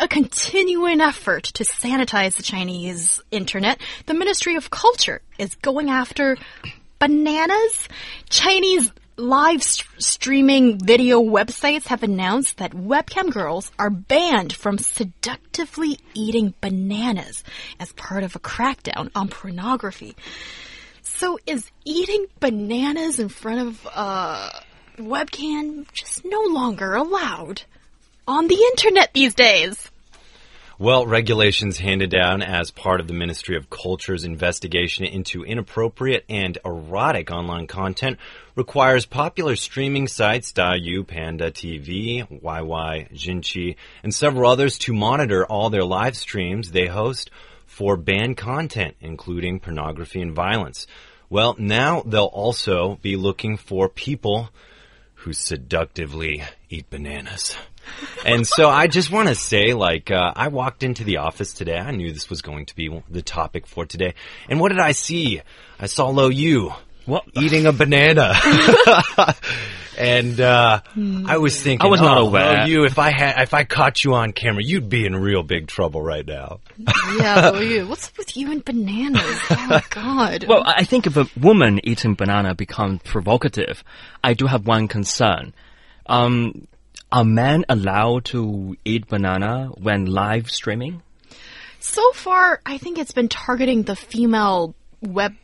A continuing effort to sanitize the Chinese internet, the Ministry of Culture is going after bananas. Chinese live st streaming video websites have announced that webcam girls are banned from seductively eating bananas as part of a crackdown on pornography. So is eating bananas in front of a webcam just no longer allowed on the internet these days? Well, regulations handed down as part of the Ministry of Culture's investigation into inappropriate and erotic online content requires popular streaming sites Douyu, Panda TV, YY, Jinchi, and several others to monitor all their live streams they host for banned content, including pornography and violence. Well, now they'll also be looking for people who seductively eat bananas and so I just want to say, like, uh, I walked into the office today. I knew this was going to be the topic for today. And what did I see? I saw Luo Yu what? eating a banana. and uh, I was thinking, I was not oh, aware. Luo Yu, if I had, if I caught you on camera, you'd be in real big trouble right now. yeah, Lo Yu, what's with you and bananas? Oh my god. Well, I think if a woman eating banana becomes provocative, I do have one concern. Um, are men allowed to eat banana when live streaming? So far, I think it's been targeting the female web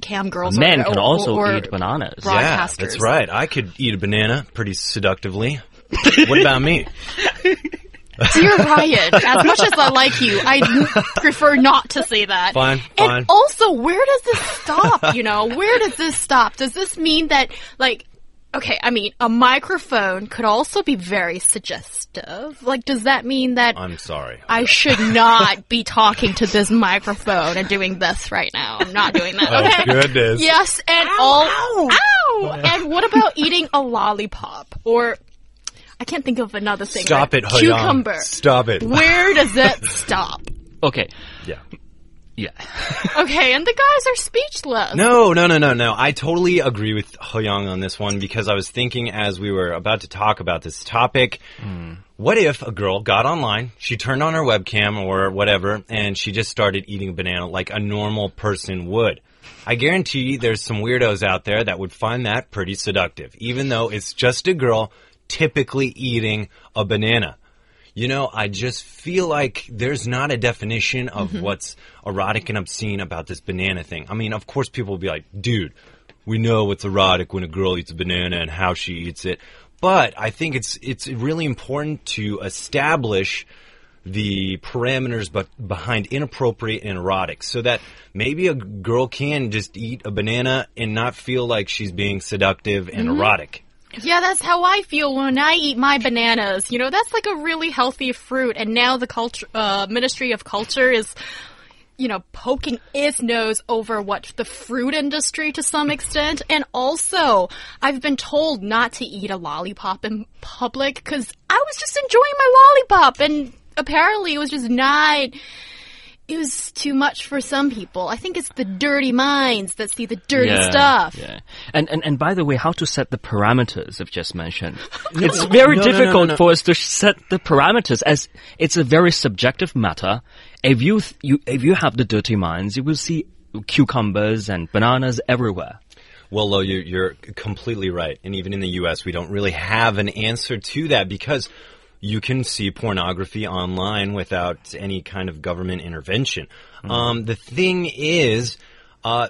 cam girls. Men or, can or- also or eat bananas. Yeah, that's right. I could eat a banana pretty seductively. what about me? Dear Ryan, as much as I like you, I prefer not to say that. Fine, and fine. also, where does this stop? You know, where does this stop? Does this mean that, like, okay, I mean, a microphone could also be very suggestive. Like, does that mean that I'm sorry. I should not be talking to this microphone and doing this right now? I'm not doing that. Oh, Okay. goodness. Yes, and all. Ow! Oh. And what about eating a lollipop or? I can't think of another thing. Stop right? it, He Yang. Cucumber. Stop it. Where does it stop? Okay. Yeah. Yeah. Okay, and the guys are speechless. No, no, no, no, no. I totally agree with He Yang on this one because I was thinking as we were about to talk about this topic, hmm. what if a girl got online, she turned on her webcam or whatever, and she just started eating a banana like a normal person would? I guarantee there's some weirdos out there that would find that pretty seductive, even though it's just a girl typically eating a banana. You know, I just feel like there's not a definition of mm-hmm. what's erotic and obscene about this banana thing. I mean, of course, people will be like, dude, we know what's erotic when a girl eats a banana and how she eats it. But I think it's it's really important to establish the parameters but behind inappropriate and erotic so that maybe a girl can just eat a banana and not feel like she's being seductive and mm-hmm. erotic. Yeah, that's how I feel when I eat my bananas. You know, that's like a really healthy fruit. And now the culture, uh, Ministry of Culture is, you know, poking its nose over what the fruit industry to some extent. And also, I've been told not to eat a lollipop in public because I was just enjoying my lollipop and apparently it was just not. It was too much for some people. I think it's the dirty minds that see the dirty yeah, stuff. Yeah. And, and and by the way, how to set the parameters I've just mentioned. it's very no, no, no, difficult no, no. for us to set the parameters as it's a very subjective matter. If you, th- you if you have the dirty minds, you will see cucumbers and bananas everywhere. Well, Lo, you're, you're completely right. And even in the U.S., we don't really have an answer to that because you can see pornography online without any kind of government intervention. Um, the thing is, uh,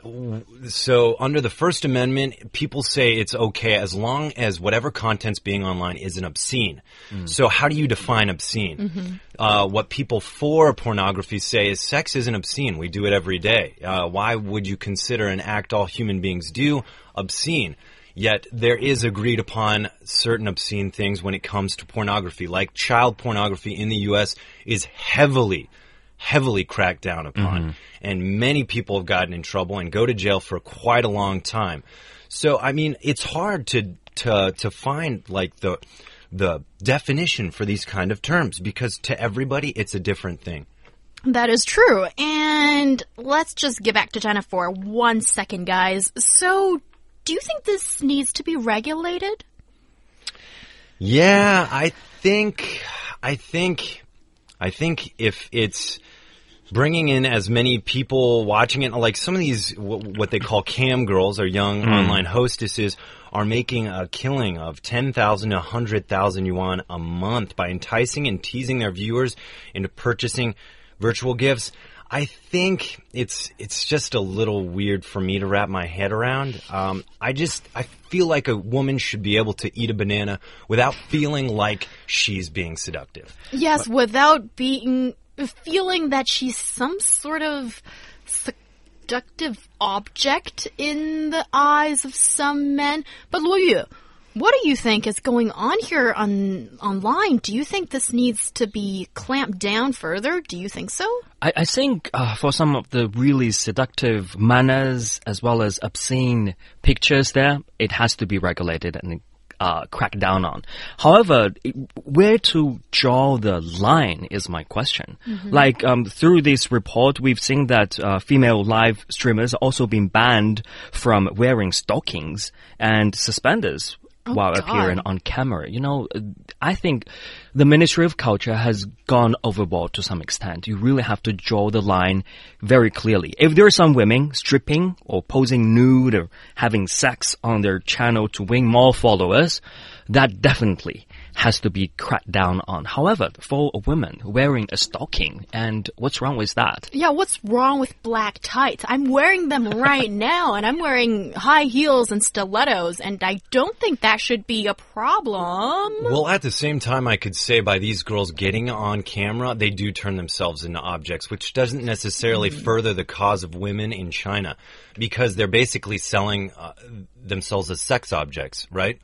so under the First Amendment, people say it's okay as long as whatever content's being online isn't obscene. So how do you define obscene? Uh, what people for pornography say is sex isn't obscene. We do it every day. Uh, why would you consider an act all human beings do obscene? Yet there is agreed upon certain obscene things when it comes to pornography, like child pornography in the U.S. is heavily heavily cracked down upon. Mm-hmm. And many people have gotten in trouble and go to jail for quite a long time. So, I mean, it's hard to, to, to find like the, the definition for these kind of terms because to everybody it's a different thing. That is true. And let's just get back to China for one second, guys. So, do you think this needs to be regulated? Yeah, I think, I think, I think if it's bringing in as many people watching it, like some of these, what they call cam girls or young hmm. online hostesses are making a killing of 10,000 to 100,000 yuan a month by enticing and teasing their viewers into purchasing virtual gifts. I think it's it's just a little weird for me to wrap my head around. Um, I just I feel like a woman should be able to eat a banana without feeling like she's being seductive. Yes, without being feeling that she's some sort of seductive object in the eyes of some men. But Luo Yu, what do you think is going on here on online? Do you think this needs to be clamped down further? Do you think so? I, I think uh, for some of the really seductive manners as well as obscene pictures there, it has to be regulated and uh, cracked down on. However, where to draw the line is my question. Like um, through this report, we've seen that uh, female live streamers also been banned from wearing stockings and suspenders. Oh, while God. appearing on camera. You know, I think the Ministry of Culture has gone overboard to some extent. You really have to draw the line very clearly. If there are some women stripping or posing nude or having sex on their channel to win more followers, that definitely has to be cracked down on. However, for a woman wearing a stocking, and what's wrong with that? Yeah, what's wrong with black tights? I'm wearing them right now, and I'm wearing high heels and stilettos, and I don't think that should be a problem. Well, at the same time, I could say by these girls getting on camera, they do turn themselves into objects, which doesn't necessarily further the cause of women in China because they're basically selling uh, themselves as sex objects, right?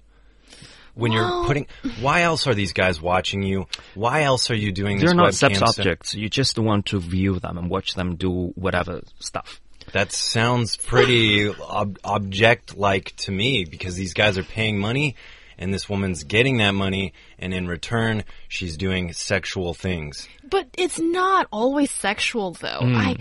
When you're putting, why else are these guys watching you? Why else are you doing this? They're not sex objects. You just want to view them and watch them do whatever stuff. That sounds pretty ob- object-like to me because these guys are paying money, and this woman's getting that money, and in return, she's doing sexual things. But it's not always sexual, though. Hmm. I.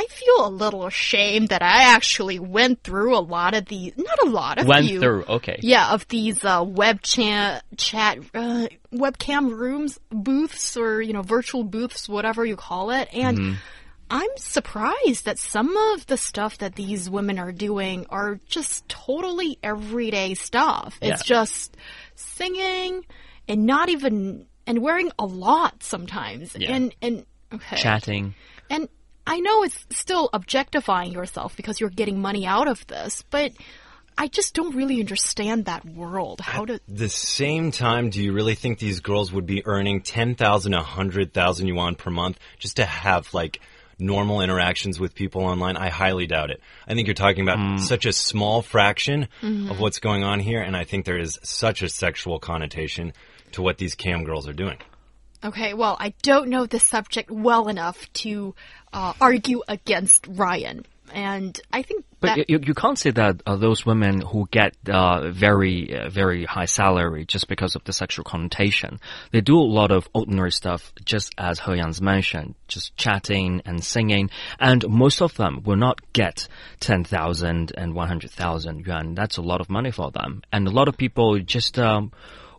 I feel a little ashamed that I actually went through a lot of these, not a lot of Went few. through, okay. Yeah, of these uh, web chat, chat uh, webcam rooms, booths, or you know, virtual booths, whatever you call it, and Mm-hmm. I'm surprised that some of the stuff that these women are doing are just totally everyday stuff. It's just singing and not even and wearing a lot sometimes, Yeah. and and okay, Chatting. and I know it's still objectifying yourself because you're getting money out of this, but I just don't really understand that world. How to the same time, do you really think these girls would be earning 10,000, 100,000 yuan per month just to have like normal interactions with people online? I highly doubt it. I think you're talking about hmm. such a small fraction mm-hmm. of what's going on here, and I think there is such a sexual connotation to what these cam girls are doing. Okay, well, I don't know the subject well enough to uh, argue against Ryan, and I think But you, you can't say that uh, those women who get uh, very, uh, very high salary just because of the sexual connotation, they do a lot of ordinary stuff, just as He Yang's mentioned, just chatting and singing, and most of them will not get 10,000 and 100,000 yuan. That's a lot of money for them. And a lot of people just um,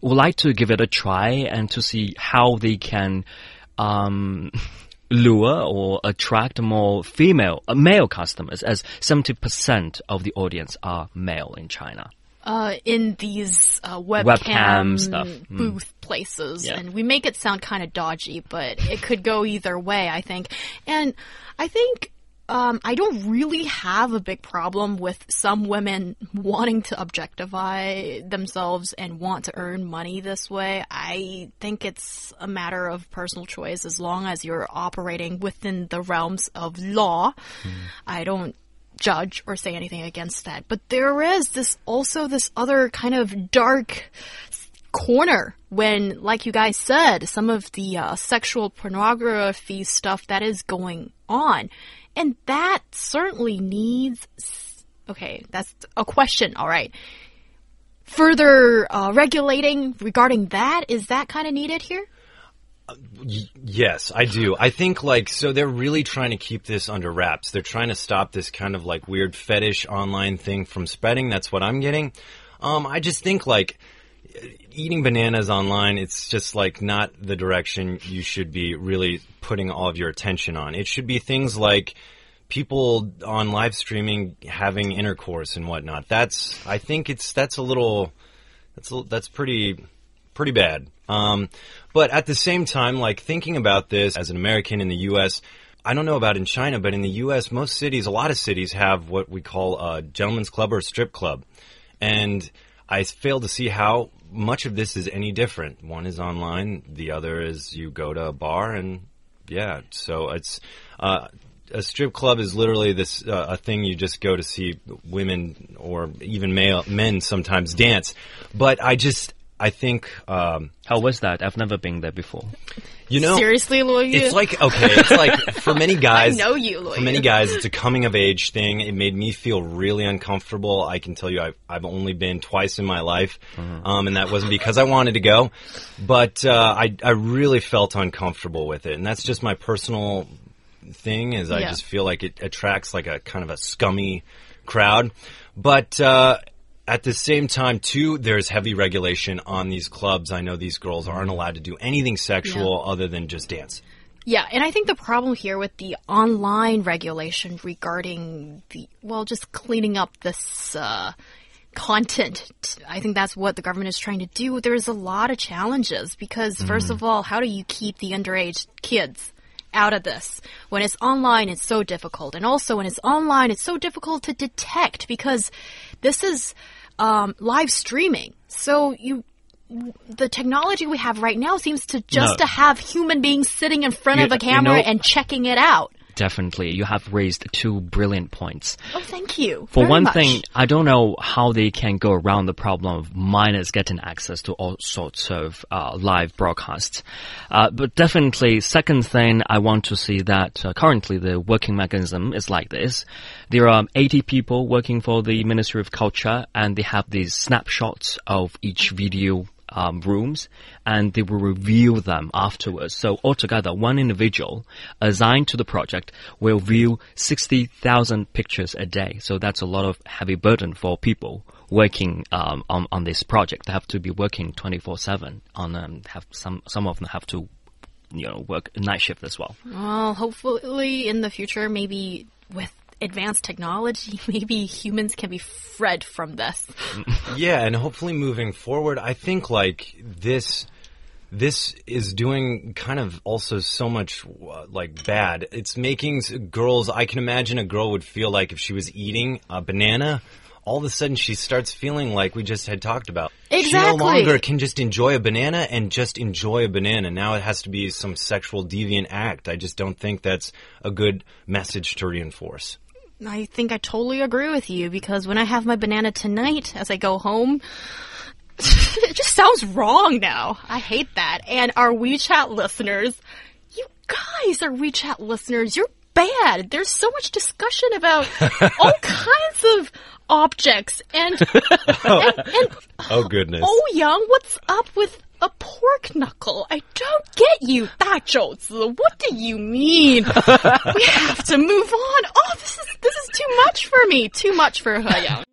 would like to give it a try and to see how they can um, lure or attract more female, uh, male customers, as 70% of the audience are male in China. uh, in these uh, webcam, Webcam stuff. Mm. booth places, Yeah. and we make it sound kind of dodgy, but it could go either way, I think. And I think um, I don't really have a big problem with some women wanting to objectify themselves and want to earn money this way. I think it's a matter of personal choice as long as you're operating within the realms of law. I don't judge or say anything against that. But there is this also this other kind of dark corner when, like you guys said, some of the uh, sexual pornography stuff that is going on. And that certainly needs. Okay, that's a question, all right. Further uh, regulating regarding that, is that kind of needed here? Yes, I do. I think like so they're really trying to keep this under wraps. They're trying to stop this kind of like weird fetish online thing from spreading. That's what I'm getting. Um, I just think like eating bananas online, it's just like not the direction you should be really putting all of your attention on. It should be things like people on live streaming having intercourse and whatnot. That's I think it's that's a little that's a, that's pretty pretty bad. Um, but at the same time, like thinking about this as an American in the U.S. I don't know about in China, but in the U.S., most cities, a lot of cities have what we call a gentleman's club or a strip club. And I fail to see how much of this is any different. One is online, the other is you go to a bar, and yeah, so it's uh, a strip club is literally this uh, a thing you just go to see women or even male men sometimes dance. But I just I think um, How was that? I've never been there before. you know Seriously, Luo Yu? it's like okay, it's like for many guys. know you, Luo For many guys, it's a coming of age thing. It made me feel really uncomfortable. I can tell you, I've, I've only been twice in my life, um, and that wasn't because I wanted to go, but uh, I I really felt uncomfortable with it, and that's just my personal thing. Is I Yeah. just feel like it attracts like a kind of a scummy crowd, but. Uh, at the same time, too, there's heavy regulation on these clubs. I know these girls aren't allowed to do anything sexual other than just dance. Yeah, and I think the problem here with the online regulation regarding the, well, just cleaning up this uh, content, I think that's what the government is trying to do. There's a lot of challenges because, first of all, how do you keep the underage kids? Out of this. When it's online, it's so difficult. And also, when it's online, it's so difficult to detect because this is um, live streaming. So you the technology we have right now seems to just No. to have human beings sitting in front You- of a you camera know- and checking it out. Definitely, you have raised two brilliant points. Oh, thank you. For one much. thing, I don't know how they can go around the problem of minors getting access to all sorts of uh, live broadcasts. Uh, but definitely, second thing, I want to see that uh, currently the working mechanism is like this. There are 80 people working for the Ministry of Culture, and they have these snapshots of each video um, rooms and they will review them afterwards. So altogether, one individual assigned to the project will view 60,000 pictures a day. So that's a lot of heavy burden for people working um, on, on this project. They have to be working 24-7 on um, have some, some of them have to you know, work night shift as well. Well, hopefully in the future, maybe with advanced technology, maybe humans can be fred from this. Yeah, and hopefully moving forward, I think like this this is doing kind of also so much uh, like bad. It's making girls. I can imagine a girl would feel like if she was eating a banana. All of a sudden, she starts feeling like we just had talked about. Exactly. She no longer can just enjoy a banana and just enjoy a banana. Now it has to be some sexual deviant act. I just don't think that's a good message to reinforce. I think I totally agree with you because when I have my banana tonight as I go home, it just sounds wrong now. I hate that. And our WeChat listeners, you guys are WeChat listeners, you're bad. There's so much discussion about all kinds of objects and, and, and Oh goodness. Oh Young, what's up with a pork knuckle? I don't get you, 大肘子. What do you mean? we have to move on. Oh, this is this is too much for me. Too much for He Yang.